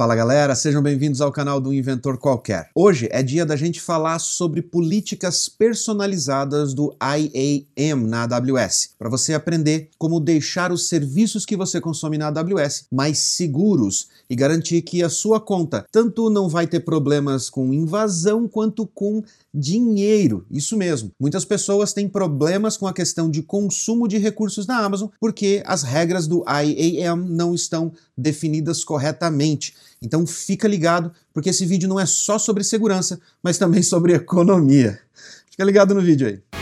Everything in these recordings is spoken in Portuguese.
Fala galera, sejam bem-vindos ao canal do Inventor Qualquer. Hoje é dia da gente falar sobre políticas personalizadas do IAM na AWS, para você aprender como deixar os serviços que você consome na AWS mais seguros e garantir que a sua conta tanto não vai ter problemas com invasão quanto com dinheiro. Isso mesmo. Muitas pessoas têm problemas com a questão de consumo de recursos na Amazon porque as regras do IAM não estão definidas corretamente. Então fica ligado, porque esse vídeo não é só sobre segurança, mas também sobre economia. Fica ligado no vídeo aí.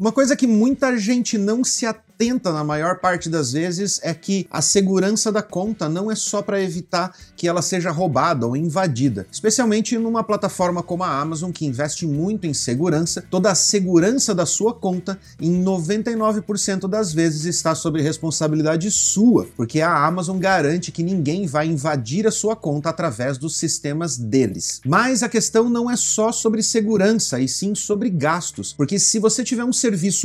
Uma coisa que muita gente não se atenta tenta, na maior parte das vezes, é que a segurança da conta não é só para evitar que ela seja roubada ou invadida. Especialmente numa plataforma como a Amazon, que investe muito em segurança, toda a segurança da sua conta, em 99% das vezes, está sob responsabilidade sua, porque a Amazon garante que ninguém vai invadir a sua conta através dos sistemas deles. Mas a questão não é só sobre segurança, e sim sobre gastos, porque se você tiver um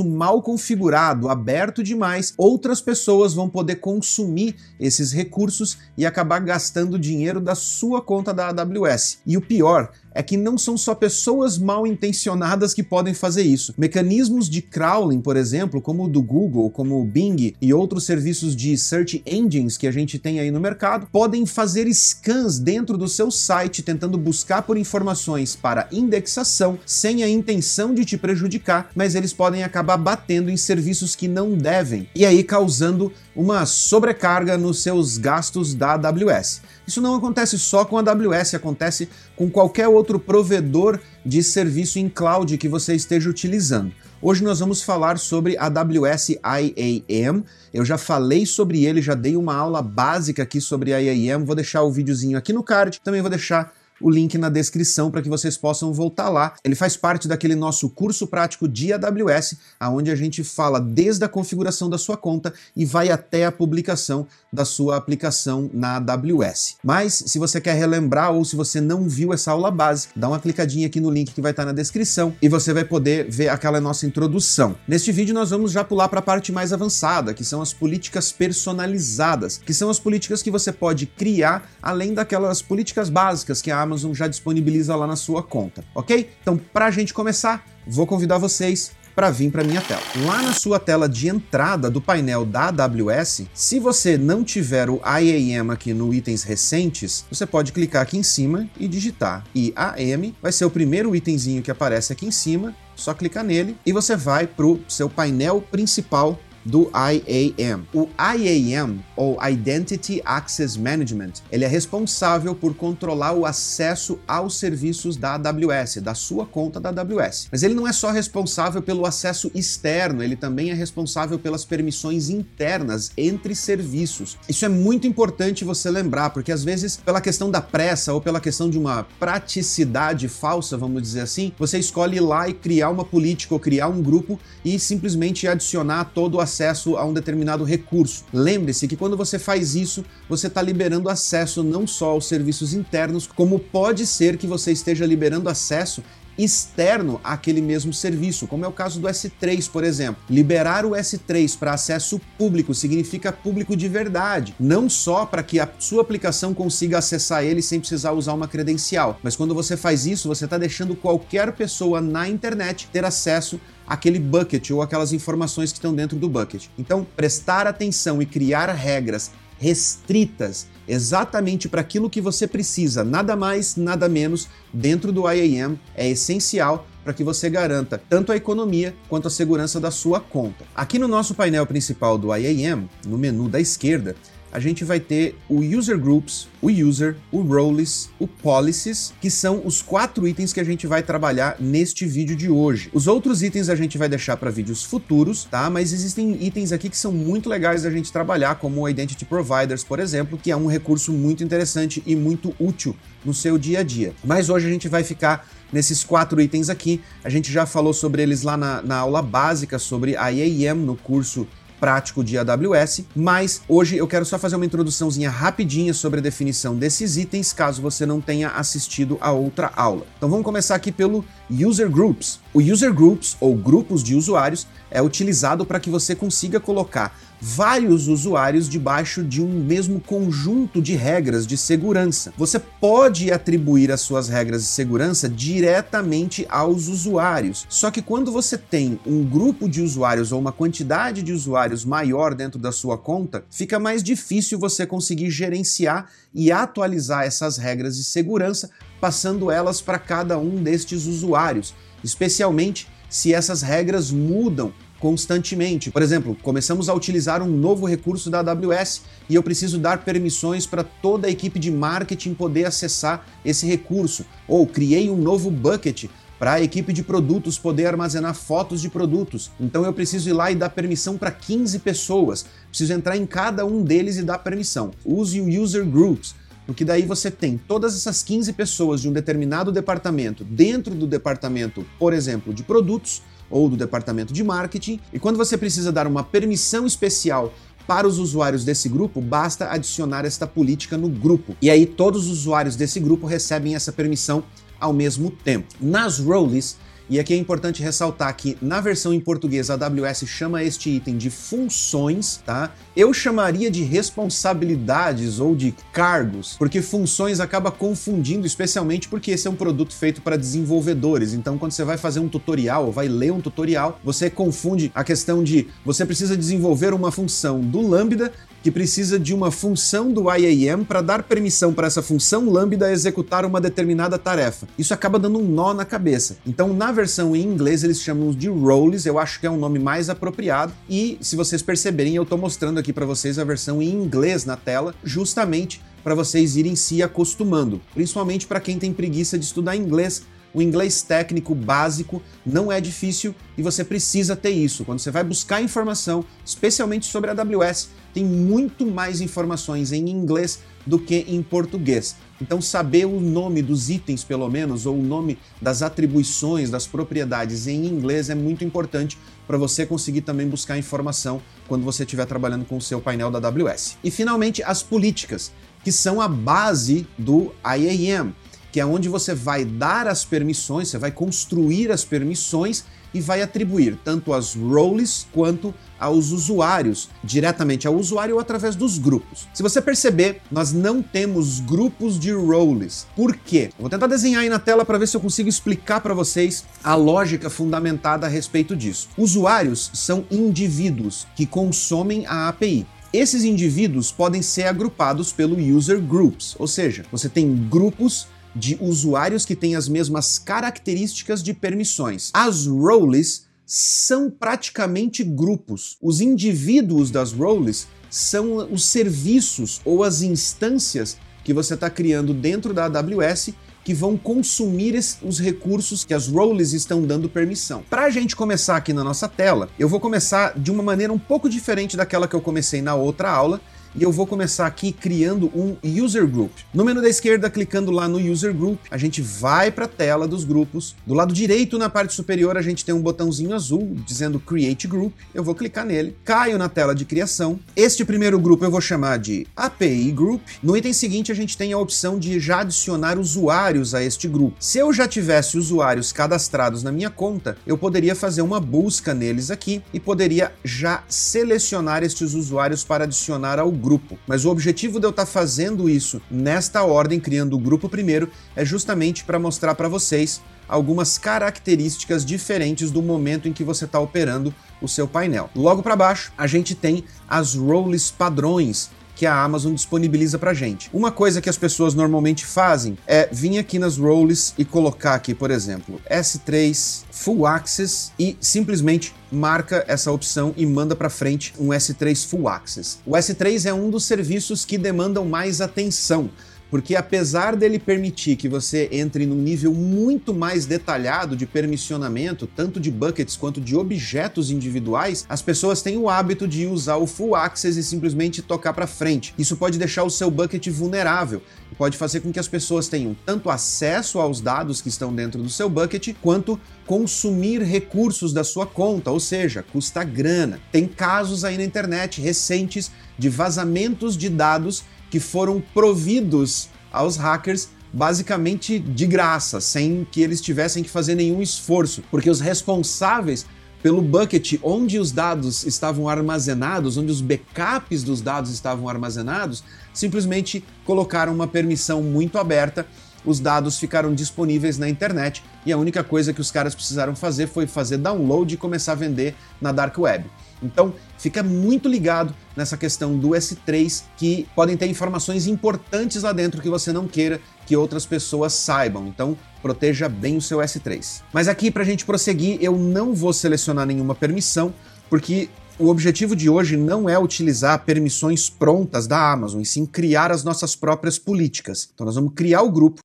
mal configurado, aberto demais, outras pessoas vão poder consumir esses recursos e acabar gastando dinheiro da sua conta da AWS. E o pior é que não são só pessoas mal intencionadas que podem fazer isso. Mecanismos de crawling, por exemplo, como o do Google, como o Bing e outros serviços de search engines que a gente tem aí no mercado, podem fazer scans dentro do seu site tentando buscar por informações para indexação sem a intenção de te prejudicar, mas eles podem acabar batendo em serviços que não devem e aí causando uma sobrecarga nos seus gastos da AWS. Isso não acontece só com a AWS, acontece com qualquer outro provedor de serviço em cloud que você esteja utilizando. Hoje nós vamos falar sobre a AWS IAM. Eu já falei sobre ele, já dei uma aula básica aqui sobre IAM. Vou deixar o videozinho aqui no card, também vou deixar o link na descrição para que vocês possam voltar lá. Ele faz parte daquele nosso curso prático de AWS, aonde a gente fala desde a configuração da sua conta e vai até a publicação da sua aplicação na AWS. Mas se você quer relembrar ou se você não viu essa aula básica, dá uma clicadinha aqui no link que vai estar na descrição e você vai poder ver aquela nossa introdução. Neste vídeo nós vamos já pular para a parte mais avançada, que são as políticas personalizadas, que são as políticas que você pode criar além daquelas políticas básicas que a Amazon já disponibiliza lá na sua conta, ok? Então, para a gente começar, vou convidar vocês para vir para minha tela. Lá na sua tela de entrada do painel da AWS, se você não tiver o IAM aqui no itens recentes, você pode clicar aqui em cima e digitar IAM, vai ser o primeiro itemzinho que aparece aqui em cima, só clicar nele e você vai para o seu painel principal do IAM. O IAM, ou Identity Access Management, ele é responsável por controlar o acesso aos serviços da AWS, da sua conta da AWS. Mas ele não é só responsável pelo acesso externo, ele também é responsável pelas permissões internas entre serviços. Isso é muito importante você lembrar, porque às vezes, pela questão da pressa ou pela questão de uma praticidade falsa, vamos dizer assim, você escolhe ir lá e criar uma política ou criar um grupo e simplesmente adicionar todo o acesso acesso a um determinado recurso. Lembre-se que quando você faz isso, você está liberando acesso não só aos serviços internos, como pode ser que você esteja liberando acesso externo àquele mesmo serviço, como é o caso do S3, por exemplo. Liberar o S3 para acesso público significa público de verdade, não só para que a sua aplicação consiga acessar ele sem precisar usar uma credencial, mas quando você faz isso, você está deixando qualquer pessoa na internet ter acesso aquele bucket ou aquelas informações que estão dentro do bucket. Então, prestar atenção e criar regras restritas exatamente para aquilo que você precisa, nada mais, nada menos, dentro do IAM é essencial para que você garanta tanto a economia quanto a segurança da sua conta. Aqui no nosso painel principal do IAM, no menu da esquerda, a gente vai ter o User Groups, o User, o Roles, o Policies, que são os quatro itens que a gente vai trabalhar neste vídeo de hoje. Os outros itens a gente vai deixar para vídeos futuros, tá? Mas existem itens aqui que são muito legais da gente trabalhar, como o Identity Providers, por exemplo, que é um recurso muito interessante e muito útil no seu dia a dia. Mas hoje a gente vai ficar nesses quatro itens aqui. A gente já falou sobre eles lá na, na aula básica sobre IAM no curso prático de AWS, mas hoje eu quero só fazer uma introduçãozinha rapidinha sobre a definição desses itens, caso você não tenha assistido a outra aula. Então vamos começar aqui pelo User Groups. O User Groups, ou grupos de usuários, é utilizado para que você consiga colocar vários usuários debaixo de um mesmo conjunto de regras de segurança. Você pode atribuir as suas regras de segurança diretamente aos usuários. Só que quando você tem um grupo de usuários ou uma quantidade de usuários maior dentro da sua conta, fica mais difícil você conseguir gerenciar e atualizar essas regras de segurança, passando elas para cada um destes usuários, especialmente se essas regras mudam constantemente. Por exemplo, começamos a utilizar um novo recurso da AWS e eu preciso dar permissões para toda a equipe de marketing poder acessar esse recurso. Ou criei um novo bucket para a equipe de produtos poder armazenar fotos de produtos. Então eu preciso ir lá e dar permissão para 15 pessoas. Preciso entrar em cada um deles e dar permissão. Use o User Groups. Porque daí você tem todas essas 15 pessoas de um determinado departamento dentro do departamento, por exemplo, de produtos ou do departamento de marketing, e quando você precisa dar uma permissão especial para os usuários desse grupo, basta adicionar esta política no grupo. E aí todos os usuários desse grupo recebem essa permissão ao mesmo tempo. Nas roles, e aqui é importante ressaltar que na versão em português a AWS chama este item de funções, tá? Eu chamaria de responsabilidades ou de cargos, porque funções acaba confundindo, especialmente porque esse é um produto feito para desenvolvedores. Então, quando você vai fazer um tutorial ou vai ler um tutorial, você confunde a questão de você precisa desenvolver uma função do Lambda que precisa de uma função do IAM para dar permissão para essa função lambda executar uma determinada tarefa. Isso acaba dando um nó na cabeça. Então, na versão em inglês, eles chamam de roles, eu acho que é um nome mais apropriado. E se vocês perceberem, eu estou mostrando aqui para vocês a versão em inglês na tela, justamente para vocês irem se acostumando, principalmente para quem tem preguiça de estudar inglês o inglês técnico básico não é difícil e você precisa ter isso. Quando você vai buscar informação, especialmente sobre a AWS, tem muito mais informações em inglês do que em português. Então, saber o nome dos itens, pelo menos, ou o nome das atribuições, das propriedades em inglês é muito importante para você conseguir também buscar informação quando você estiver trabalhando com o seu painel da AWS. E, finalmente, as políticas, que são a base do IAM que é onde você vai dar as permissões, você vai construir as permissões e vai atribuir tanto as roles quanto aos usuários, diretamente ao usuário ou através dos grupos. Se você perceber, nós não temos grupos de roles. Por quê? vou tentar desenhar aí na tela para ver se eu consigo explicar para vocês a lógica fundamentada a respeito disso. Usuários são indivíduos que consomem a API. Esses indivíduos podem ser agrupados pelo user groups, ou seja, você tem grupos de usuários que têm as mesmas características de permissões. As roles são praticamente grupos. Os indivíduos das roles são os serviços ou as instâncias que você está criando dentro da AWS que vão consumir os recursos que as roles estão dando permissão. Para a gente começar aqui na nossa tela, eu vou começar de uma maneira um pouco diferente daquela que eu comecei na outra aula, e eu vou começar aqui criando um user group. No menu da esquerda, clicando lá no user group, a gente vai para a tela dos grupos. Do lado direito, na parte superior, a gente tem um botãozinho azul dizendo create group. Eu vou clicar nele, caio na tela de criação. Este primeiro grupo eu vou chamar de API group. No item seguinte, a gente tem a opção de já adicionar usuários a este grupo. Se eu já tivesse usuários cadastrados na minha conta, eu poderia fazer uma busca neles aqui e poderia já selecionar estes usuários para adicionar ao grupo grupo. Mas o objetivo de eu estar tá fazendo isso nesta ordem, criando o grupo primeiro, é justamente para mostrar para vocês algumas características diferentes do momento em que você está operando o seu painel. Logo para baixo, a gente tem as roles padrões, que a Amazon disponibiliza pra gente. Uma coisa que as pessoas normalmente fazem é vir aqui nas roles e colocar aqui, por exemplo, S3 Full Access e simplesmente marca essa opção e manda para frente um S3 Full Access. O S3 é um dos serviços que demandam mais atenção porque apesar dele permitir que você entre num nível muito mais detalhado de permissionamento, tanto de buckets quanto de objetos individuais, as pessoas têm o hábito de usar o full access e simplesmente tocar para frente. Isso pode deixar o seu bucket vulnerável e pode fazer com que as pessoas tenham tanto acesso aos dados que estão dentro do seu bucket, quanto consumir recursos da sua conta, ou seja, custa grana. Tem casos aí na internet recentes de vazamentos de dados que foram providos aos hackers basicamente de graça, sem que eles tivessem que fazer nenhum esforço, porque os responsáveis pelo bucket onde os dados estavam armazenados, onde os backups dos dados estavam armazenados, simplesmente colocaram uma permissão muito aberta os dados ficaram disponíveis na internet e a única coisa que os caras precisaram fazer foi fazer download e começar a vender na dark web. Então, fica muito ligado nessa questão do S3 que podem ter informações importantes lá dentro que você não queira que outras pessoas saibam. Então, proteja bem o seu S3. Mas aqui para a gente prosseguir, eu não vou selecionar nenhuma permissão, porque o objetivo de hoje não é utilizar permissões prontas da Amazon, e sim criar as nossas próprias políticas. Então nós vamos criar o grupo.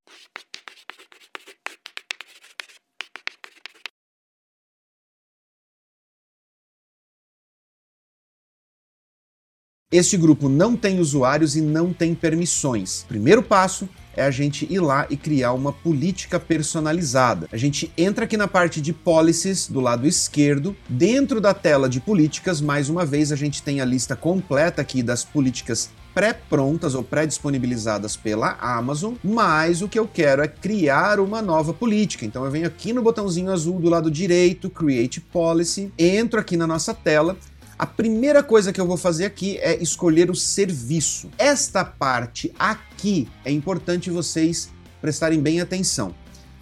Este grupo não tem usuários e não tem permissões. Primeiro passo é a gente ir lá e criar uma política personalizada. A gente entra aqui na parte de policies do lado esquerdo, dentro da tela de políticas, mais uma vez a gente tem a lista completa aqui das políticas pré-prontas ou pré-disponibilizadas pela Amazon, mas o que eu quero é criar uma nova política. Então eu venho aqui no botãozinho azul do lado direito, Create Policy, entro aqui na nossa tela a primeira coisa que eu vou fazer aqui é escolher o serviço. Esta parte aqui é importante vocês prestarem bem atenção.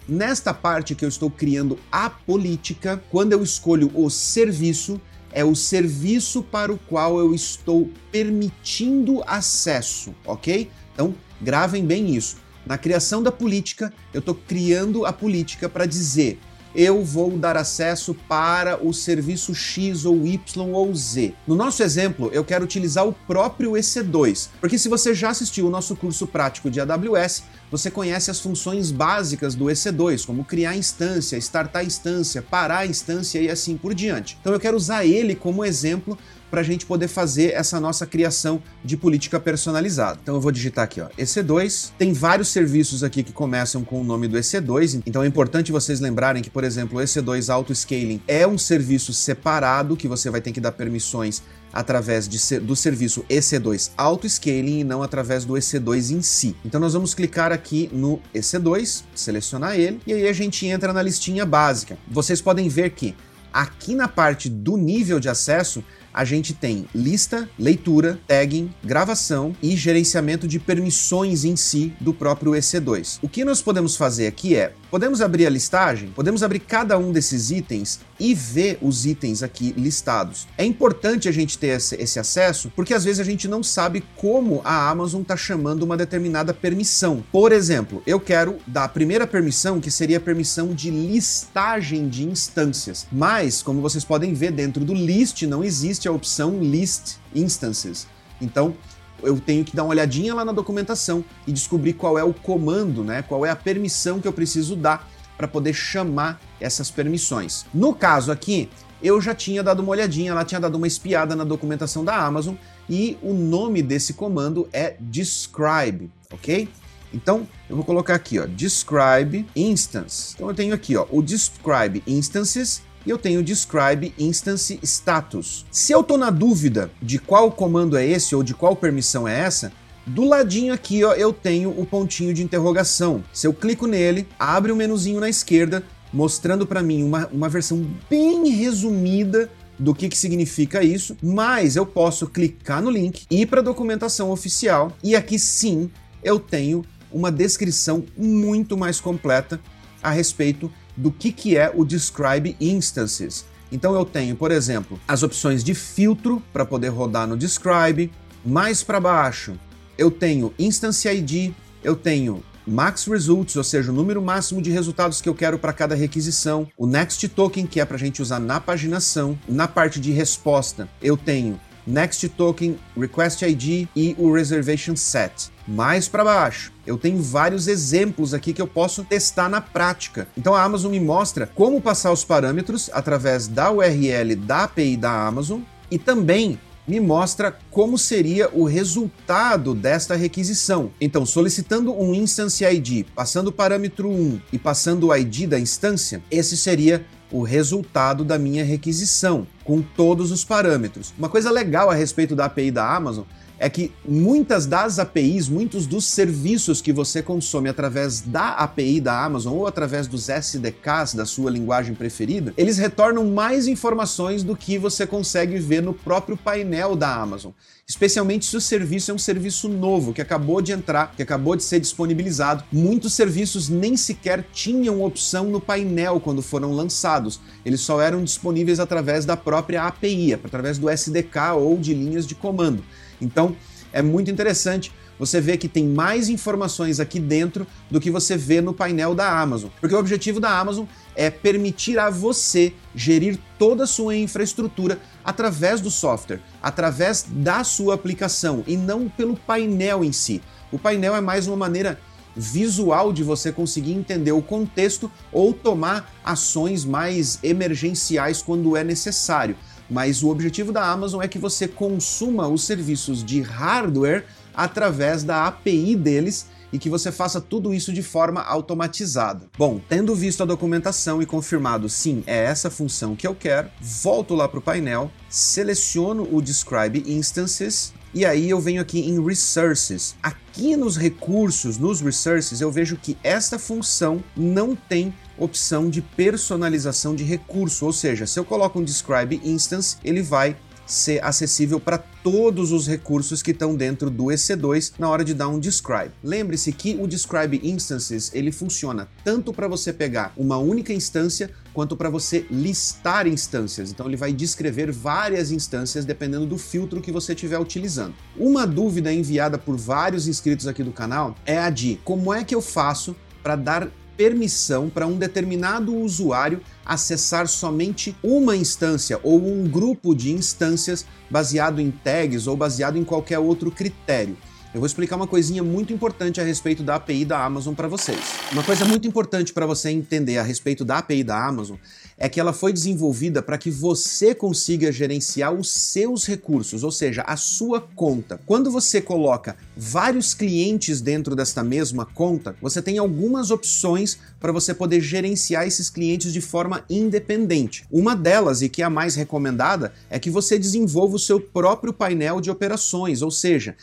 Nesta parte que eu estou criando a política, quando eu escolho o serviço, é o serviço para o qual eu estou permitindo acesso, ok? Então, gravem bem isso. Na criação da política, eu estou criando a política para dizer eu vou dar acesso para o serviço X ou Y ou Z. No nosso exemplo, eu quero utilizar o próprio EC2, porque se você já assistiu o nosso curso prático de AWS, você conhece as funções básicas do EC2, como criar instância, startar instância, parar instância e assim por diante. Então eu quero usar ele como exemplo para a gente poder fazer essa nossa criação de política personalizada. Então eu vou digitar aqui, ó, EC2. Tem vários serviços aqui que começam com o nome do EC2, então é importante vocês lembrarem que, por exemplo, o EC2 Auto Scaling é um serviço separado que você vai ter que dar permissões através de, do serviço EC2 Auto Scaling e não através do EC2 em si. Então nós vamos clicar aqui no EC2, selecionar ele e aí a gente entra na listinha básica. Vocês podem ver que aqui na parte do nível de acesso a gente tem lista, leitura, tagging, gravação e gerenciamento de permissões em si do próprio EC2. O que nós podemos fazer aqui é Podemos abrir a listagem, podemos abrir cada um desses itens e ver os itens aqui listados. É importante a gente ter esse, esse acesso porque às vezes a gente não sabe como a Amazon está chamando uma determinada permissão. Por exemplo, eu quero dar a primeira permissão que seria a permissão de listagem de instâncias, mas como vocês podem ver dentro do list não existe a opção list instances. Então, eu tenho que dar uma olhadinha lá na documentação e descobrir qual é o comando, né? Qual é a permissão que eu preciso dar para poder chamar essas permissões. No caso aqui, eu já tinha dado uma olhadinha, lá tinha dado uma espiada na documentação da Amazon e o nome desse comando é describe, ok? Então, eu vou colocar aqui, ó, describe instance. Então eu tenho aqui, ó, o describe instances e eu tenho describe instance status. Se eu estou na dúvida de qual comando é esse ou de qual permissão é essa, do ladinho aqui ó, eu tenho o pontinho de interrogação. Se eu clico nele, abre o um menuzinho na esquerda, mostrando para mim uma, uma versão bem resumida do que, que significa isso, mas eu posso clicar no link, ir para a documentação oficial e aqui sim eu tenho uma descrição muito mais completa a respeito do que, que é o Describe Instances. Então eu tenho, por exemplo, as opções de filtro para poder rodar no Describe. Mais para baixo, eu tenho Instance ID, eu tenho Max Results, ou seja, o número máximo de resultados que eu quero para cada requisição, o Next Token, que é para a gente usar na paginação. Na parte de resposta, eu tenho Next Token, Request ID e o Reservation Set. Mais para baixo, eu tenho vários exemplos aqui que eu posso testar na prática. Então a Amazon me mostra como passar os parâmetros através da URL da API da Amazon e também me mostra como seria o resultado desta requisição. Então, solicitando um instance ID, passando o parâmetro 1 e passando o ID da instância, esse seria o resultado da minha requisição. com todos os parâmetros. Uma coisa legal a respeito da API da Amazon é que muitas das APIs, muitos dos serviços que você consome através da API da Amazon ou através dos SDKs da sua linguagem preferida, eles retornam mais informações do que você consegue ver no próprio painel da Amazon. Especialmente se o serviço é um serviço novo, que acabou de entrar, que acabou de ser disponibilizado. Muitos serviços nem sequer tinham opção no painel quando foram lançados. Eles só eram disponíveis através da própria API, através do SDK ou de linhas de comando. Então, é muito interessante você ver que tem mais informações aqui dentro do que você vê no painel da Amazon. Porque o objetivo da Amazon é permitir a você gerir toda a sua infraestrutura através do software, através da sua aplicação e não pelo painel em si. O painel é mais uma maneira visual de você conseguir entender o contexto ou tomar ações mais emergenciais quando é necessário mas o objetivo da Amazon é que você consuma os serviços de hardware através da API deles e que você faça tudo isso de forma automatizada. Bom, tendo visto a documentação e confirmado sim, é essa função que eu quero, volto lá para o painel, seleciono o Describe Instances e aí eu venho aqui em Resources. Aqui nos recursos, nos Resources, eu vejo que esta função não tem opção de personalização de recurso, ou seja, se eu coloco um describe instance, ele vai ser acessível para todos os recursos que estão dentro do EC2 na hora de dar um describe. Lembre-se que o describe instances ele funciona tanto para você pegar uma única instância quanto para você listar instâncias. Então ele vai descrever várias instâncias dependendo do filtro que você estiver utilizando. Uma dúvida enviada por vários inscritos aqui do canal é a de como é que eu faço para dar permissão para um determinado usuário acessar somente uma instância ou um grupo de instâncias baseado em tags ou baseado em qualquer outro critério. Eu vou explicar uma coisinha muito importante a respeito da API da Amazon para vocês. Uma coisa muito importante para você entender a respeito da API da Amazon é que ela foi desenvolvida para que você consiga gerenciar os seus recursos, ou seja, a sua conta. Quando você coloca vários clientes dentro desta mesma conta, você tem algumas opções para você poder gerenciar esses clientes de forma independente. Uma delas, e que é a mais recomendada, é que você desenvolva o seu próprio painel de operações, ou seja,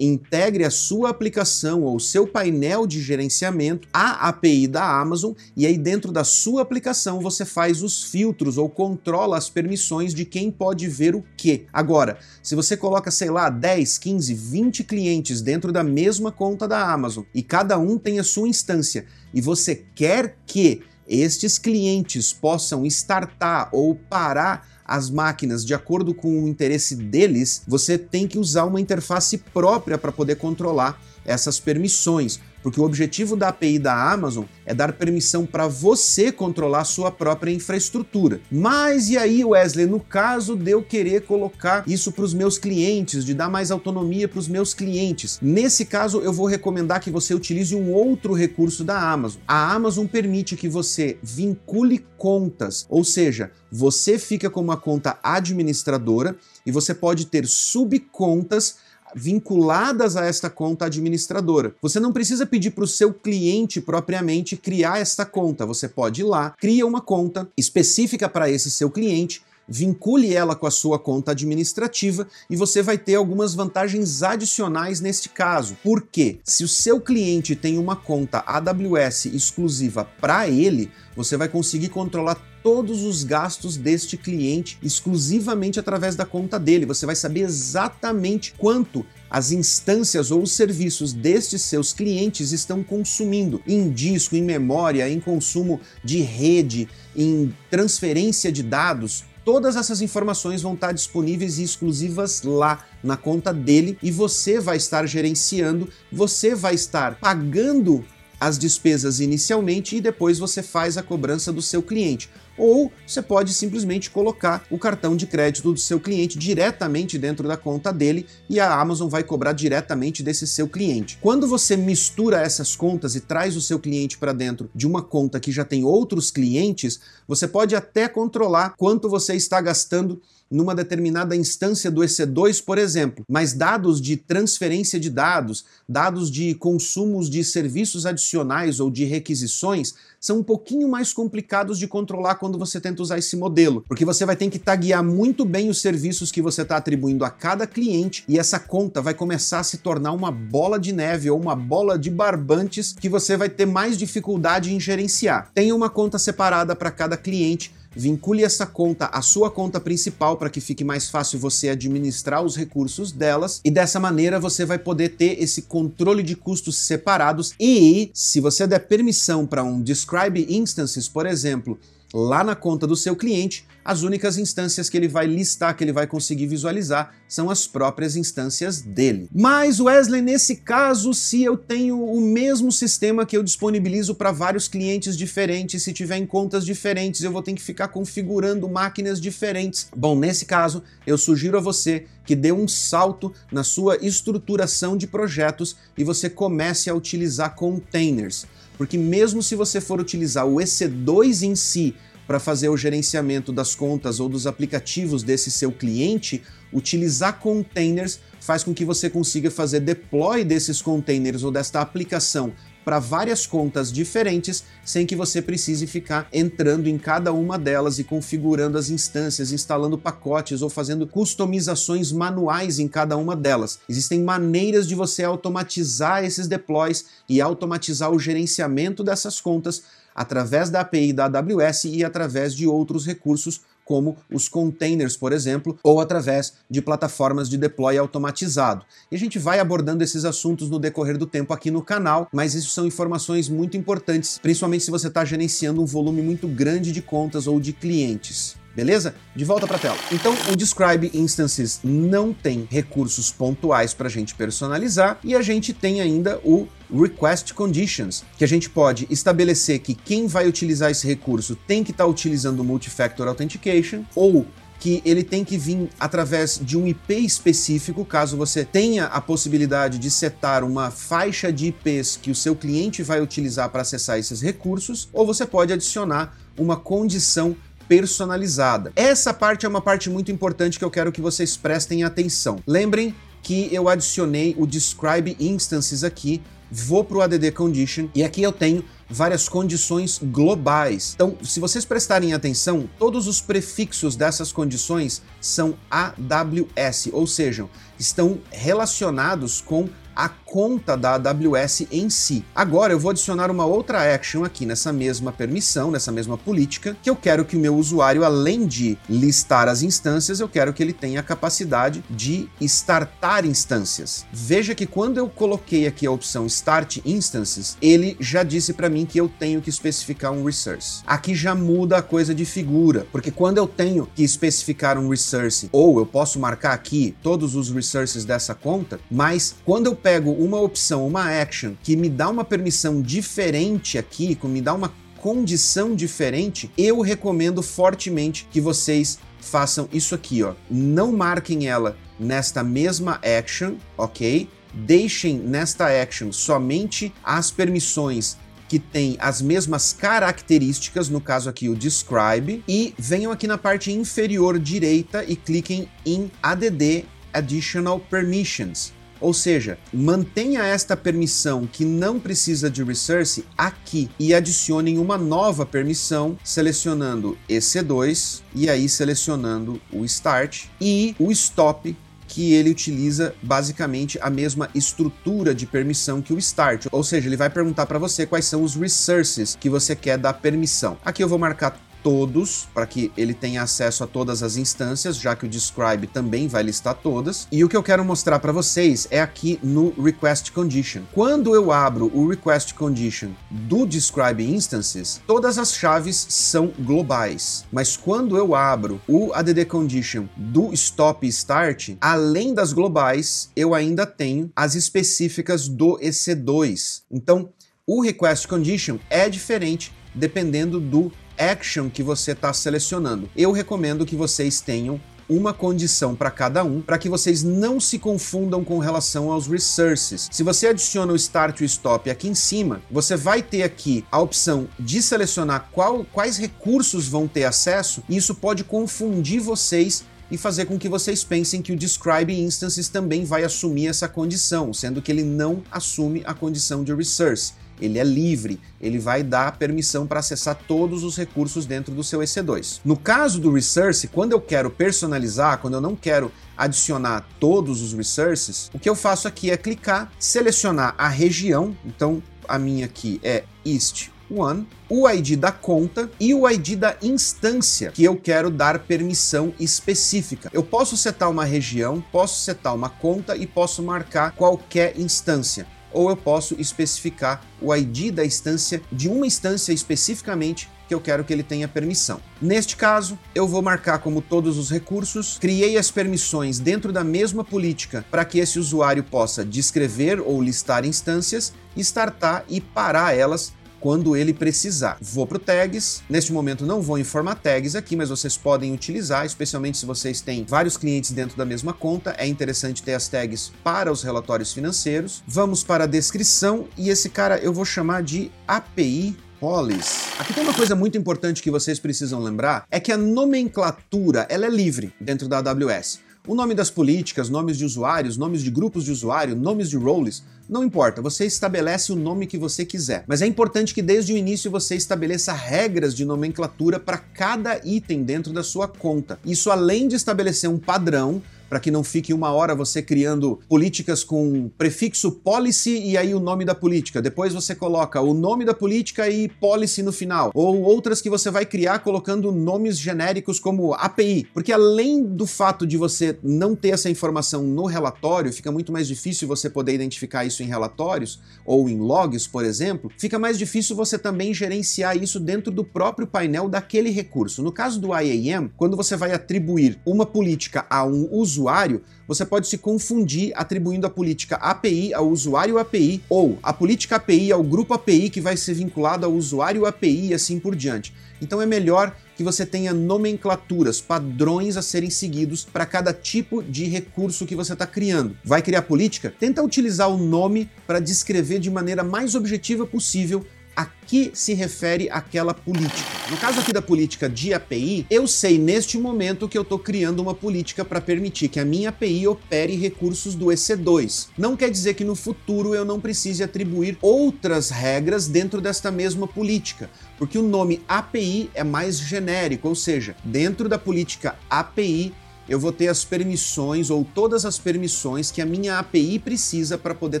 integre a sua aplicação ou seu painel de gerenciamento à API da Amazon e aí dentro da sua aplicação você faz os filtros ou controla as permissões de quem pode ver o que. Agora, se você coloca, sei lá, 10, 15, 20 clientes dentro da mesma conta da Amazon e cada um tem a sua instância e você quer que estes clientes possam startar ou parar as máquinas de acordo com o interesse deles, você tem que usar uma interface própria para poder controlar essas permissões porque o objetivo da API da Amazon é dar permissão para você controlar sua própria infraestrutura. Mas e aí, Wesley, no caso de eu querer colocar isso para os meus clientes, de dar mais autonomia para os meus clientes, nesse caso eu vou recomendar que você utilize um outro recurso da Amazon. A Amazon permite que você vincule contas, ou seja, você fica com uma conta administradora e você pode ter subcontas vinculadas a esta conta administradora. Você não precisa pedir para o seu cliente propriamente criar esta conta. Você pode ir lá, cria uma conta específica para esse seu cliente vincule ela com a sua conta administrativa e você vai ter algumas vantagens adicionais neste caso. Porque se o seu cliente tem uma conta AWS exclusiva para ele, você vai conseguir controlar todos os gastos deste cliente exclusivamente através da conta dele. Você vai saber exatamente quanto as instâncias ou os serviços destes seus clientes estão consumindo em disco, em memória, em consumo de rede, em transferência de dados. Todas essas informações vão estar disponíveis e exclusivas lá na conta dele e você vai estar gerenciando, você vai estar pagando as despesas inicialmente e depois você faz a cobrança do seu cliente. Ou você pode simplesmente colocar o cartão de crédito do seu cliente diretamente dentro da conta dele e a Amazon vai cobrar diretamente desse seu cliente. Quando você mistura essas contas e traz o seu cliente para dentro de uma conta que já tem outros clientes, você pode até controlar quanto você está gastando numa determinada instância do EC2, por exemplo, mas dados de transferência de dados, dados de consumos de serviços adicionais ou de requisições são um pouquinho mais complicados de controlar quando você tenta usar esse modelo, porque você vai ter que taguear muito bem os serviços que você está atribuindo a cada cliente e essa conta vai começar a se tornar uma bola de neve ou uma bola de barbantes que você vai ter mais dificuldade em gerenciar. Tenha uma conta separada para cada cliente Vincule essa conta à sua conta principal para que fique mais fácil você administrar os recursos delas. E dessa maneira você vai poder ter esse controle de custos separados. E se você der permissão para um describe instances, por exemplo, lá na conta do seu cliente, as únicas instâncias que ele vai listar, que ele vai conseguir visualizar, são as próprias instâncias dele. Mas, Wesley, nesse caso, se eu tenho o mesmo sistema que eu disponibilizo para vários clientes diferentes, se tiver em contas diferentes, eu vou ter que ficar configurando máquinas diferentes. Bom, nesse caso, eu sugiro a você que dê um salto na sua estruturação de projetos e você comece a utilizar containers. Porque mesmo se você for utilizar o EC2 em si para fazer o gerenciamento das contas ou dos aplicativos desse seu cliente, utilizar containers faz com que você consiga fazer deploy desses containers ou desta aplicação para várias contas diferentes sem que você precise ficar entrando em cada uma delas e configurando as instâncias, instalando pacotes ou fazendo customizações manuais em cada uma delas. Existem maneiras de você automatizar esses deploys e automatizar o gerenciamento dessas contas através da API da AWS e através de outros recursos como os containers, por exemplo, ou através de plataformas de deploy automatizado. E a gente vai abordando esses assuntos no decorrer do tempo aqui no canal, mas isso são informações muito importantes, principalmente se você está gerenciando um volume muito grande de contas ou de clientes. Beleza? De volta para a tela. Então, o Describe Instances não tem recursos pontuais para a gente personalizar e a gente tem ainda o Request Conditions, que a gente pode estabelecer que quem vai utilizar esse recurso tem que estar tá utilizando o Multifactor Authentication ou que ele tem que vir através de um IP específico, caso você tenha a possibilidade de setar uma faixa de IPs que o seu cliente vai utilizar para acessar esses recursos, ou você pode adicionar uma condição personalizada. Essa parte é uma parte muito importante que eu quero que vocês prestem atenção. Lembrem que eu adicionei o describe instances aqui, vou para o add condition e aqui eu tenho várias condições globais. Então, se vocês prestarem atenção, todos os prefixos dessas condições são AWS, ou seja, estão relacionados com a conta da AWS em si. Agora eu vou adicionar uma outra action aqui nessa mesma permissão, nessa mesma política, que eu quero que o meu usuário, além de listar as instâncias, eu quero que ele tenha a capacidade de startar instâncias. Veja que quando eu coloquei aqui a opção Start Instances, ele já disse para mim que eu tenho que especificar um resource. Aqui já muda a coisa de figura, porque quando eu tenho que especificar um resource, ou eu posso marcar aqui todos os resources dessa conta, mas quando eu pego uma opção, uma action, que me dá uma permissão diferente aqui, que me dá uma condição diferente, eu recomendo fortemente que vocês façam isso aqui, ó. Não marquem ela nesta mesma action, ok? Deixem nesta action somente as permissões que têm as mesmas características, no caso aqui o describe, e venham aqui na parte inferior direita e cliquem em add additional permissions. Ou seja, mantenha esta permissão que não precisa de resource aqui e adicionem uma nova permissão selecionando EC2 e aí selecionando o start e o stop que ele utiliza basicamente a mesma estrutura de permissão que o start, ou seja, ele vai perguntar para você quais são os resources que você quer dar permissão. Aqui eu vou marcar todos, para que ele tenha acesso a todas as instâncias, já que o describe também vai listar todas. E o que eu quero mostrar para vocês é aqui no request condition. Quando eu abro o request condition do describe instances, todas as chaves são globais. Mas quando eu abro o add condition do stop e start, além das globais, eu ainda tenho as específicas do EC2. Então, o request condition é diferente dependendo do action que você está selecionando. Eu recomendo que vocês tenham uma condição para cada um, para que vocês não se confundam com relação aos resources. Se você adiciona o start e o stop aqui em cima, você vai ter aqui a opção de selecionar qual, quais recursos vão ter acesso, e isso pode confundir vocês e fazer com que vocês pensem que o describe instances também vai assumir essa condição, sendo que ele não assume a condição de resource. Ele é livre, ele vai dar permissão para acessar todos os recursos dentro do seu EC2. No caso do resource, quando eu quero personalizar, quando eu não quero adicionar todos os resources, o que eu faço aqui é clicar, selecionar a região, então a minha aqui é East One, o ID da conta e o ID da instância que eu quero dar permissão específica. Eu posso setar uma região, posso setar uma conta e posso marcar qualquer instância ou eu posso especificar o ID da instância de uma instância especificamente que eu quero que ele tenha permissão. Neste caso, eu vou marcar como todos os recursos, criei as permissões dentro da mesma política para que esse usuário possa descrever ou listar instâncias, startar e parar elas quando ele precisar. Vou para o tags, neste momento não vou informar tags aqui, mas vocês podem utilizar, especialmente se vocês têm vários clientes dentro da mesma conta, é interessante ter as tags para os relatórios financeiros. Vamos para a descrição e esse cara eu vou chamar de API Policy. Aqui tem uma coisa muito importante que vocês precisam lembrar, é que a nomenclatura ela é livre dentro da AWS. O nome das políticas, nomes de usuários, nomes de grupos de usuário, nomes de roles, não importa, você estabelece o nome que você quiser. Mas é importante que desde o início você estabeleça regras de nomenclatura para cada item dentro da sua conta. Isso além de estabelecer um padrão, para que não fique uma hora você criando políticas com prefixo policy e aí o nome da política. Depois você coloca o nome da política e policy no final. Ou outras que você vai criar colocando nomes genéricos como API. Porque além do fato de você não ter essa informação no relatório, fica muito mais difícil você poder identificar isso em relatórios ou em logs, por exemplo, fica mais difícil você também gerenciar isso dentro do próprio painel daquele recurso. No caso do IAM, quando você vai atribuir uma política a um usuário, usuário, você pode se confundir atribuindo a política API ao usuário API ou a política API ao grupo API que vai ser vinculado ao usuário API e assim por diante. Então é melhor que você tenha nomenclaturas, padrões a serem seguidos para cada tipo de recurso que você está criando. Vai criar política? Tenta utilizar o nome para descrever de maneira mais objetiva possível a que se refere aquela política. No caso aqui da política de API, eu sei neste momento que eu estou criando uma política para permitir que a minha API opere recursos do EC2. Não quer dizer que no futuro eu não precise atribuir outras regras dentro desta mesma política, porque o nome API é mais genérico, ou seja, dentro da política API eu vou ter as permissões ou todas as permissões que a minha API precisa para poder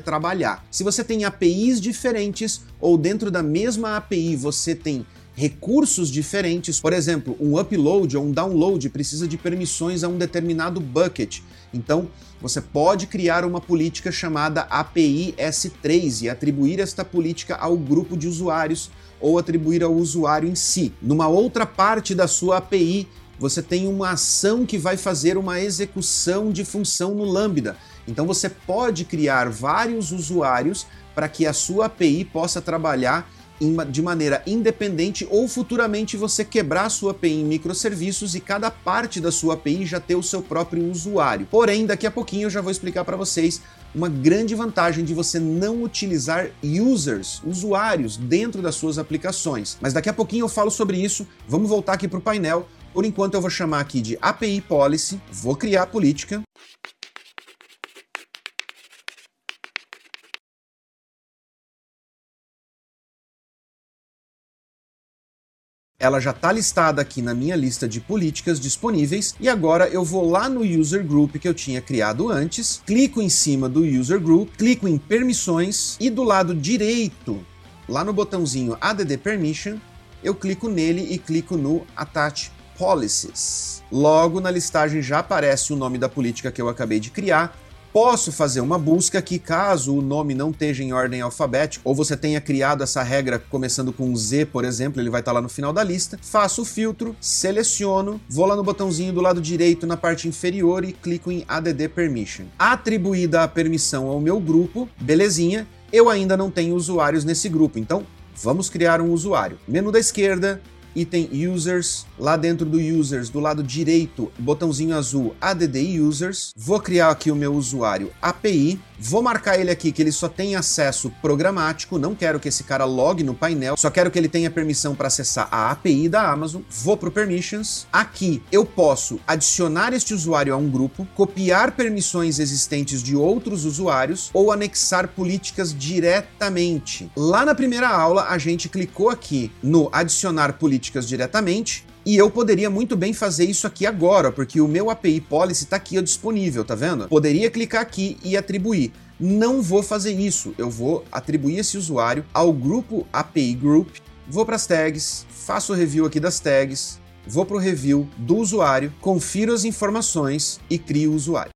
trabalhar. Se você tem APIs diferentes ou dentro da mesma API você tem recursos diferentes, por exemplo, um upload ou um download precisa de permissões a um determinado bucket. Então, você pode criar uma política chamada API S3 e atribuir esta política ao grupo de usuários ou atribuir ao usuário em si. Numa outra parte da sua API, você tem uma ação que vai fazer uma execução de função no Lambda. Então você pode criar vários usuários para que a sua API possa trabalhar de maneira independente ou futuramente você quebrar a sua API em microserviços e cada parte da sua API já ter o seu próprio usuário. Porém, daqui a pouquinho eu já vou explicar para vocês uma grande vantagem de você não utilizar users, usuários, dentro das suas aplicações. Mas daqui a pouquinho eu falo sobre isso. Vamos voltar aqui para o painel por enquanto eu vou chamar aqui de API Policy, vou criar a política. ela já está listada aqui na minha lista de políticas disponíveis e agora eu vou lá no user group que eu tinha criado antes, clico em cima do user group, clico em permissões e do lado direito, lá no botãozinho add permission, eu clico nele e clico no attach Policies. Logo na listagem já aparece o nome da política que eu acabei de criar. Posso fazer uma busca que, caso o nome não esteja em ordem alfabética, ou você tenha criado essa regra começando com Z, por exemplo, ele vai estar lá no final da lista. Faço o filtro, seleciono, vou lá no botãozinho do lado direito na parte inferior e clico em ADD Permission. Atribuída a permissão ao meu grupo, belezinha, eu ainda não tenho usuários nesse grupo, então vamos criar um usuário. Menu da esquerda, item users, lá dentro do users, do lado direito, botãozinho azul add users. Vou criar aqui o meu usuário API, vou marcar ele aqui que ele só tem acesso programático, não quero que esse cara logue no painel, só quero que ele tenha permissão para acessar a API da Amazon. Vou pro permissions. Aqui eu posso adicionar este usuário a um grupo, copiar permissões existentes de outros usuários ou anexar políticas diretamente. Lá na primeira aula a gente clicou aqui no adicionar políticas diretamente e eu poderia muito bem fazer isso aqui agora, porque o meu API Policy está aqui disponível, tá vendo? Poderia clicar aqui e atribuir. Não vou fazer isso, eu vou atribuir esse usuário ao grupo API Group, vou para as tags, faço o review aqui das tags, vou para o review do usuário, confiro as informações e crio o usuário.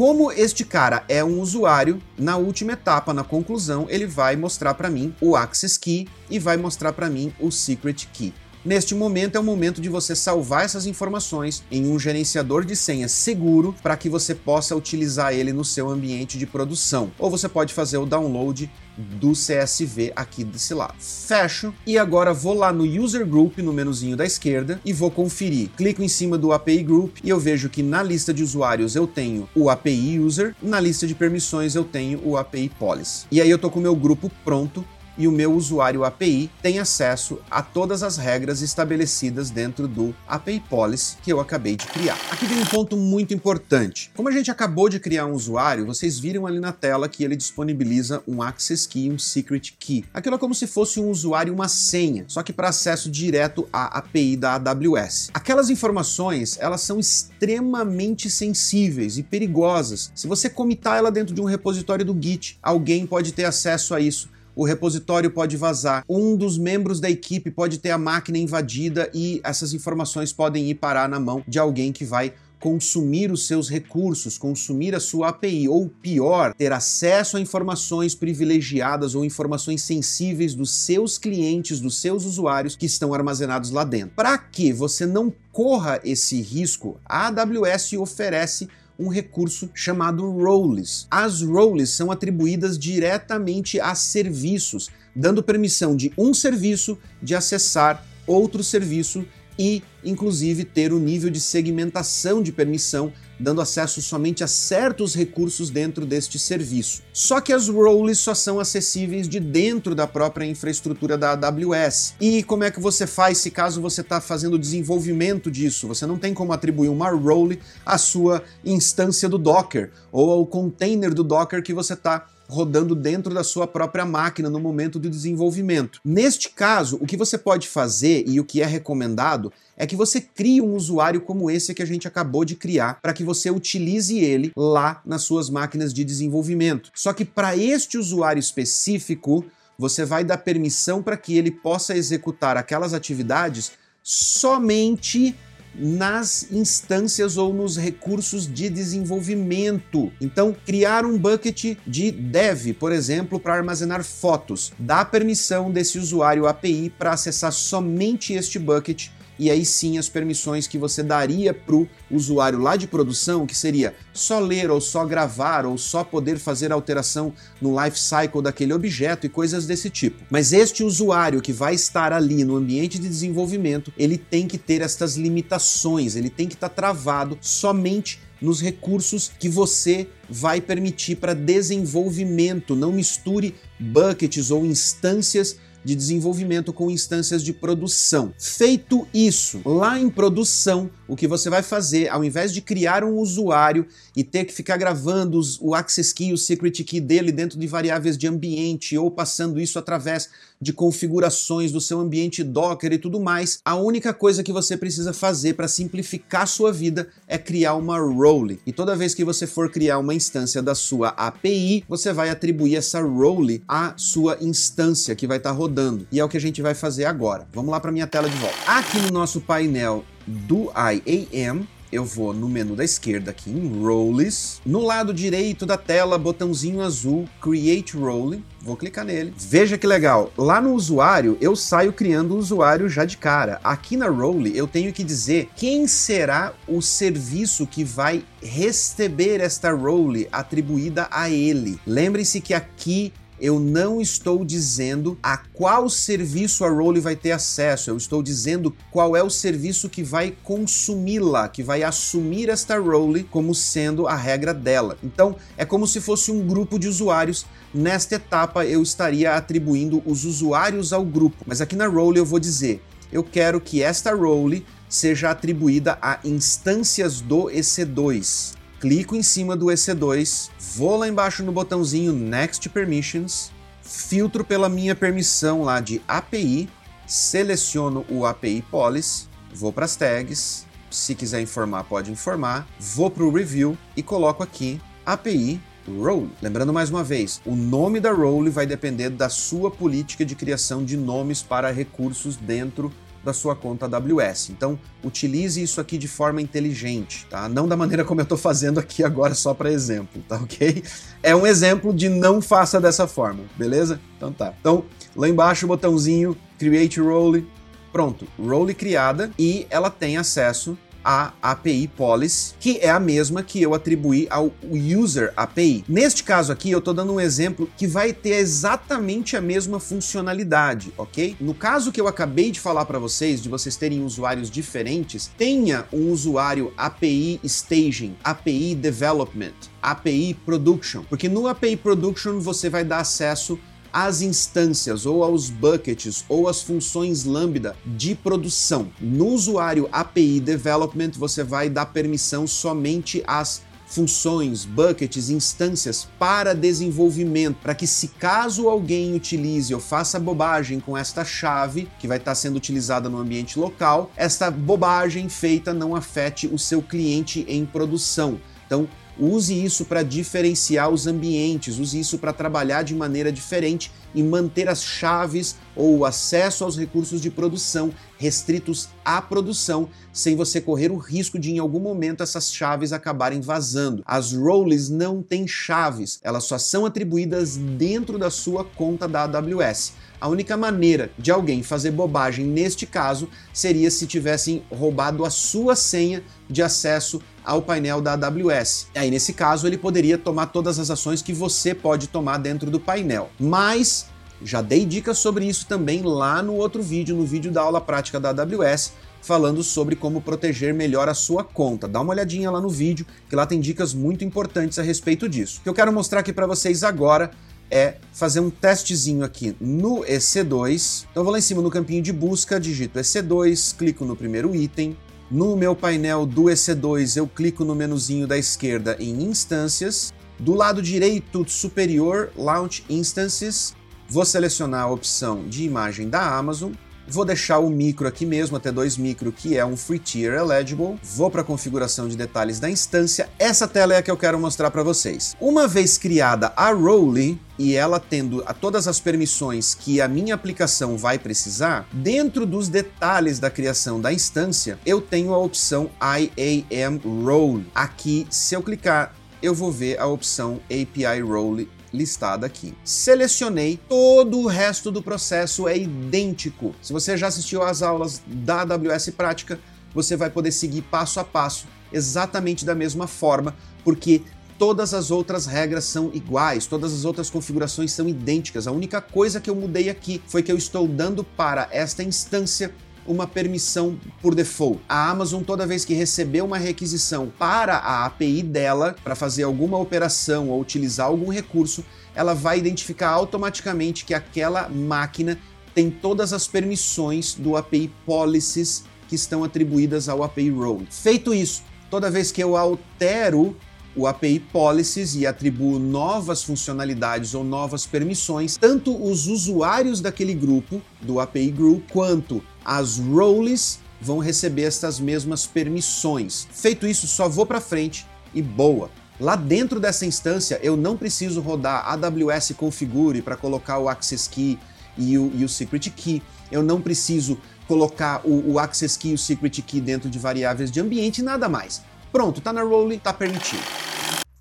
Como este cara é um usuário, na última etapa, na conclusão, ele vai mostrar para mim o access key e vai mostrar para mim o secret key. Neste momento é o momento de você salvar essas informações em um gerenciador de senhas seguro para que você possa utilizar ele no seu ambiente de produção. Ou você pode fazer o download do CSV aqui desse lado. Fecho e agora vou lá no User Group no menuzinho da esquerda e vou conferir. Clico em cima do API Group e eu vejo que na lista de usuários eu tenho o API User, na lista de permissões eu tenho o API Policy. E aí eu tô com o meu grupo pronto e o meu usuário API tem acesso a todas as regras estabelecidas dentro do API Policy que eu acabei de criar. Aqui tem um ponto muito importante. Como a gente acabou de criar um usuário, vocês viram ali na tela que ele disponibiliza um Access Key e um Secret Key. Aquilo é como se fosse um usuário e uma senha, só que para acesso direto à API da AWS. Aquelas informações, elas são extremamente sensíveis e perigosas. Se você comitar ela dentro de um repositório do Git, alguém pode ter acesso a isso o repositório pode vazar, um dos membros da equipe pode ter a máquina invadida e essas informações podem ir parar na mão de alguém que vai consumir os seus recursos, consumir a sua API, ou pior, ter acesso a informações privilegiadas ou informações sensíveis dos seus clientes, dos seus usuários que estão armazenados lá dentro. Para que você não corra esse risco, a AWS oferece um recurso chamado roles. As roles são atribuídas diretamente a serviços, dando permissão de um serviço de acessar outro serviço e, inclusive, ter o nível de segmentação de permissão, dando acesso somente a certos recursos dentro deste serviço. Só que as roles só são acessíveis de dentro da própria infraestrutura da AWS. E como é que você faz se caso você está fazendo desenvolvimento disso? Você não tem como atribuir uma role à sua instância do Docker ou ao container do Docker que você está rodando dentro da sua própria máquina no momento do desenvolvimento. Neste caso, o que você pode fazer e o que é recomendado é que você crie um usuário como esse que a gente acabou de criar para que você utilize ele lá nas suas máquinas de desenvolvimento. Só que para este usuário específico, você vai dar permissão para que ele possa executar aquelas atividades somente nas instâncias ou nos recursos de desenvolvimento. Então, criar um bucket de dev, por exemplo, para armazenar fotos, dá permissão desse usuário API para acessar somente este bucket e aí sim as permissões que você daria para o usuário lá de produção, que seria só ler ou só gravar ou só poder fazer alteração no life cycle daquele objeto e coisas desse tipo. Mas este usuário que vai estar ali no ambiente de desenvolvimento, ele tem que ter estas limitações, ele tem que estar tá travado somente nos recursos que você vai permitir para desenvolvimento. Não misture buckets ou instâncias de desenvolvimento com instâncias de produção. Feito isso, lá em produção, o que você vai fazer, ao invés de criar um usuário e ter que ficar gravando os, o access key, o secret key dele dentro de variáveis de ambiente ou passando isso através de configurações do seu ambiente Docker e tudo mais, a única coisa que você precisa fazer para simplificar sua vida é criar uma role. E toda vez que você for criar uma instância da sua API, você vai atribuir essa role à sua instância que vai estar tá rodando. E é o que a gente vai fazer agora. Vamos lá para minha tela de volta. Aqui no nosso painel do IAM, eu vou no menu da esquerda aqui em Roles, no lado direito da tela, botãozinho azul Create Role, vou clicar nele. Veja que legal, lá no usuário eu saio criando o usuário já de cara. Aqui na Role eu tenho que dizer quem será o serviço que vai receber esta role atribuída a ele. Lembre-se que aqui eu não estou dizendo a qual serviço a Role vai ter acesso, eu estou dizendo qual é o serviço que vai consumi-la, que vai assumir esta Role como sendo a regra dela. Então, é como se fosse um grupo de usuários. Nesta etapa, eu estaria atribuindo os usuários ao grupo, mas aqui na Role eu vou dizer: eu quero que esta Role seja atribuída a instâncias do EC2 clico em cima do EC2, vou lá embaixo no botãozinho Next Permissions, filtro pela minha permissão lá de API, seleciono o API Policy, vou para as tags, se quiser informar pode informar, vou para o Review e coloco aqui API Role. Lembrando mais uma vez, o nome da role vai depender da sua política de criação de nomes para recursos dentro da sua conta AWS. Então, utilize isso aqui de forma inteligente, tá? Não da maneira como eu estou fazendo aqui agora só para exemplo, tá ok? É um exemplo de não faça dessa forma, beleza? Então tá. Então, lá embaixo o botãozinho Create Role, pronto, role criada e ela tem acesso a API Policy, que é a mesma que eu atribuí ao User API. Neste caso aqui, eu estou dando um exemplo que vai ter exatamente a mesma funcionalidade, ok? No caso que eu acabei de falar para vocês, de vocês terem usuários diferentes, tenha um usuário API Staging, API Development, API Production, porque no API Production você vai dar acesso às instâncias ou aos buckets ou às funções lambda de produção. No usuário API Development, você vai dar permissão somente às funções, buckets, instâncias para desenvolvimento, para que se caso alguém utilize ou faça bobagem com esta chave, que vai estar sendo utilizada no ambiente local, esta bobagem feita não afete o seu cliente em produção. Então, Use isso para diferenciar os ambientes, use isso para trabalhar de maneira diferente e manter as chaves ou o acesso aos recursos de produção restritos à produção, sem você correr o risco de em algum momento essas chaves acabarem vazando. As roles não têm chaves, elas só são atribuídas dentro da sua conta da AWS. A única maneira de alguém fazer bobagem neste caso seria se tivessem roubado a sua senha de acesso ao painel da AWS. Aí, nesse caso, ele poderia tomar todas as ações que você pode tomar dentro do painel. Mas já dei dicas sobre isso também lá no outro vídeo, no vídeo da aula prática da AWS, falando sobre como proteger melhor a sua conta. Dá uma olhadinha lá no vídeo, que lá tem dicas muito importantes a respeito disso. O que eu quero mostrar aqui para vocês agora é fazer um testezinho aqui no EC2. Então vou lá em cima no campinho de busca, digito EC2, clico no primeiro item. No meu painel do EC2 eu clico no menuzinho da esquerda em instâncias. Do lado direito superior, Launch Instances, vou selecionar a opção de imagem da Amazon Vou deixar o micro aqui mesmo, até 2 micro, que é um free tier eligible. Vou para a configuração de detalhes da instância. Essa tela é a que eu quero mostrar para vocês. Uma vez criada a Role e ela tendo a todas as permissões que a minha aplicação vai precisar, dentro dos detalhes da criação da instância, eu tenho a opção IAM Role. Aqui, se eu clicar, eu vou ver a opção API Role listada aqui. Selecionei, todo o resto do processo é idêntico. Se você já assistiu às aulas da AWS Prática, você vai poder seguir passo a passo exatamente da mesma forma, porque todas as outras regras são iguais, todas as outras configurações são idênticas. A única coisa que eu mudei aqui foi que eu estou dando para esta instância uma permissão por default. A Amazon, toda vez que receber uma requisição para a API dela, para fazer alguma operação ou utilizar algum recurso, ela vai identificar automaticamente que aquela máquina tem todas as permissões do API Policies que estão atribuídas ao API Role. Feito isso, toda vez que eu altero o API Policies e atribuo novas funcionalidades ou novas permissões, tanto os usuários daquele grupo, do API Group, quanto as roles vão receber estas mesmas permissões. Feito isso, só vou para frente e boa. Lá dentro dessa instância, eu não preciso rodar AWS Configure para colocar o Access Key e o, e o Secret Key. Eu não preciso colocar o, o Access Key e o Secret Key dentro de variáveis de ambiente, nada mais. Pronto, tá na role, tá permitido.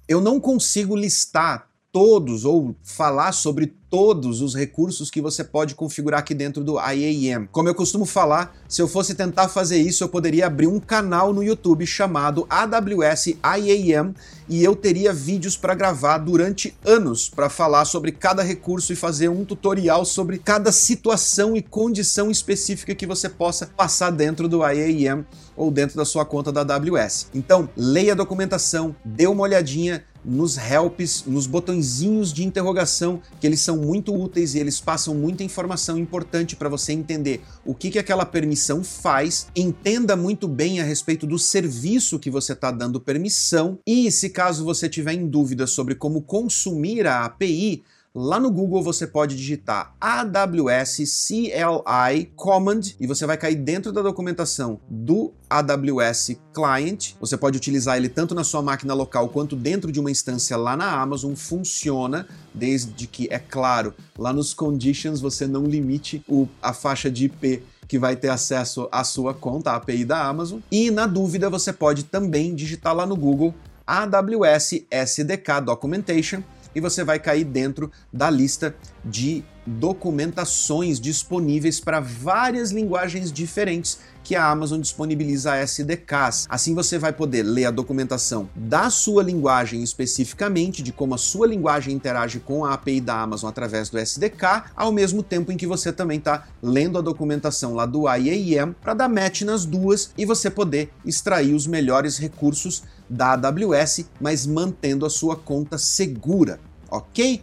Eu não consigo listar todos ou falar sobre todos os recursos que você pode configurar aqui dentro do IAM. Como eu costumo falar, se eu fosse tentar fazer isso, eu poderia abrir um canal no YouTube chamado AWS IAM e eu teria vídeos para gravar durante anos para falar sobre cada recurso e fazer um tutorial sobre cada situação e condição específica que você possa passar dentro do IAM ou dentro da sua conta da AWS. Então, leia a documentação, dê uma olhadinha nos helps, nos botõezinhos de interrogação, que eles são muito úteis e eles passam muita informação importante para você entender o que, que aquela permissão faz, entenda muito bem a respeito do serviço que você está dando permissão e, se caso você tiver em dúvida sobre como consumir a API, Lá no Google você pode digitar AWS CLI Command e você vai cair dentro da documentação do AWS Client. Você pode utilizar ele tanto na sua máquina local quanto dentro de uma instância lá na Amazon. Funciona desde que, é claro, lá nos conditions você não limite o, a faixa de IP que vai ter acesso à sua conta, a API da Amazon. E na dúvida você pode também digitar lá no Google AWS SDK Documentation e você vai cair dentro da lista de documentações disponíveis para várias linguagens diferentes que a Amazon disponibiliza SDKs. Assim você vai poder ler a documentação da sua linguagem especificamente, de como a sua linguagem interage com a API da Amazon através do SDK, ao mesmo tempo em que você também está lendo a documentação lá do IAM para dar match nas duas e você poder extrair os melhores recursos da AWS, mas mantendo a sua conta segura, ok?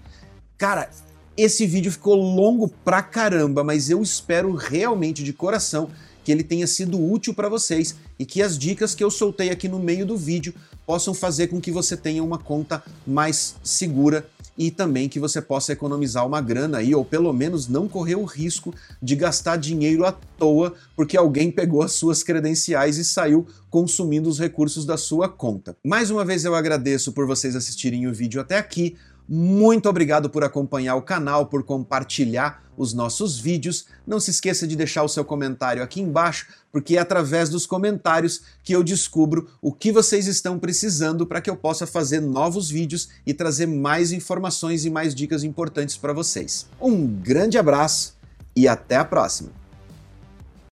Cara, esse vídeo ficou longo pra caramba, mas eu espero realmente de coração que ele tenha sido útil para vocês e que as dicas que eu soltei aqui no meio do vídeo possam fazer com que você tenha uma conta mais segura e também que você possa economizar uma grana aí, ou pelo menos não correr o risco de gastar dinheiro à toa porque alguém pegou as suas credenciais e saiu consumindo os recursos da sua conta. Mais uma vez eu agradeço por vocês assistirem o vídeo até aqui. Muito obrigado por acompanhar o canal, por compartilhar os nossos vídeos. Não se esqueça de deixar o seu comentário aqui embaixo, porque é através dos comentários que eu descubro o que vocês estão precisando para que eu possa fazer novos vídeos e trazer mais informações e mais dicas importantes para vocês. Um grande abraço e até a próxima!